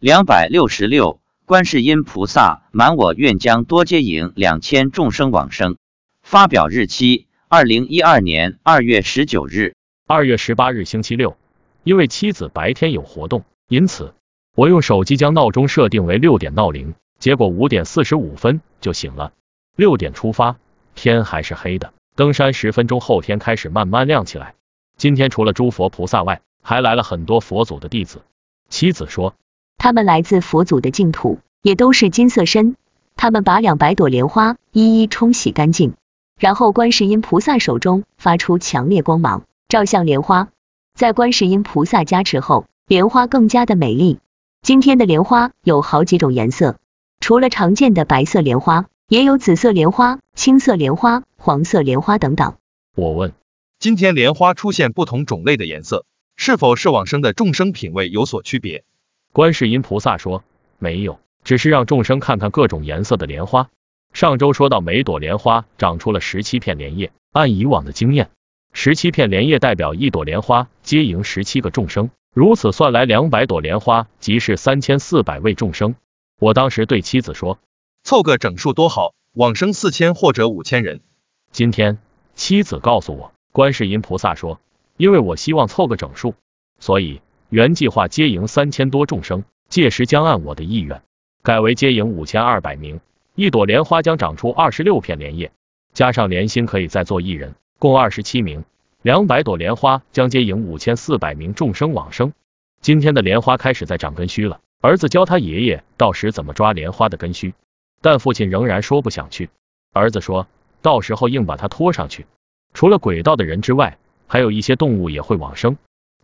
两百六十六，观世音菩萨满我愿将多接引两千众生往生。发表日期：二零一二年二月十九日。二月十八日星期六，因为妻子白天有活动，因此我用手机将闹钟设定为六点闹铃，结果五点四十五分就醒了。六点出发，天还是黑的。登山十分钟后，天开始慢慢亮起来。今天除了诸佛菩萨外，还来了很多佛祖的弟子。妻子说。他们来自佛祖的净土，也都是金色身。他们把两百朵莲花一一冲洗干净，然后观世音菩萨手中发出强烈光芒，照向莲花。在观世音菩萨加持后，莲花更加的美丽。今天的莲花有好几种颜色，除了常见的白色莲花，也有紫色莲花、青色莲花、黄色莲花等等。我问，今天莲花出现不同种类的颜色，是否是往生的众生品位有所区别？观世音菩萨说：“没有，只是让众生看看各种颜色的莲花。上周说到，每朵莲花长出了十七片莲叶。按以往的经验，十七片莲叶代表一朵莲花接迎十七个众生，如此算来，两百朵莲花即是三千四百位众生。我当时对妻子说，凑个整数多好，往生四千或者五千人。今天妻子告诉我，观世音菩萨说，因为我希望凑个整数，所以。”原计划接迎三千多众生，届时将按我的意愿改为接迎五千二百名。一朵莲花将长出二十六片莲叶，加上莲心可以再做一人，共二十七名。两百朵莲花将接迎五千四百名众生往生。今天的莲花开始在长根须了，儿子教他爷爷到时怎么抓莲花的根须，但父亲仍然说不想去。儿子说到时候硬把他拖上去。除了轨道的人之外，还有一些动物也会往生。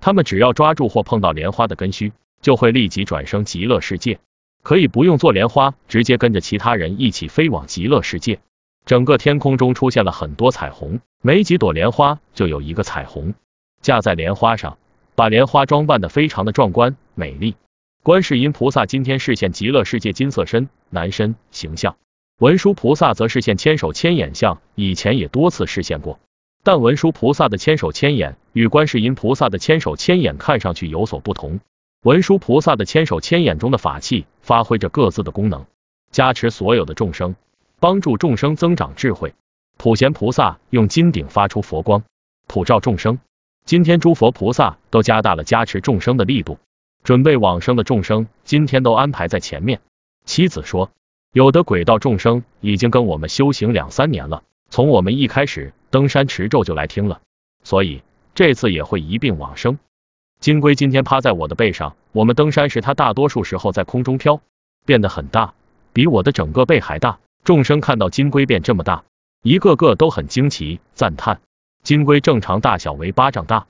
他们只要抓住或碰到莲花的根须，就会立即转生极乐世界，可以不用做莲花，直接跟着其他人一起飞往极乐世界。整个天空中出现了很多彩虹，每几朵莲花就有一个彩虹架在莲花上，把莲花装扮的非常的壮观美丽。观世音菩萨今天视现极乐世界金色身男身形象，文殊菩萨则视现千手千眼相，以前也多次视现过。但文殊菩萨的千手千眼与观世音菩萨的千手千眼看上去有所不同。文殊菩萨的千手千眼中的法器发挥着各自的功能，加持所有的众生，帮助众生增长智慧。普贤菩萨用金顶发出佛光，普照众生。今天诸佛菩萨都加大了加持众生的力度，准备往生的众生今天都安排在前面。妻子说，有的轨道众生已经跟我们修行两三年了。从我们一开始登山持咒就来听了，所以这次也会一并往生。金龟今天趴在我的背上，我们登山时它大多数时候在空中飘，变得很大，比我的整个背还大。众生看到金龟变这么大，一个个都很惊奇赞叹。金龟正常大小为巴掌大，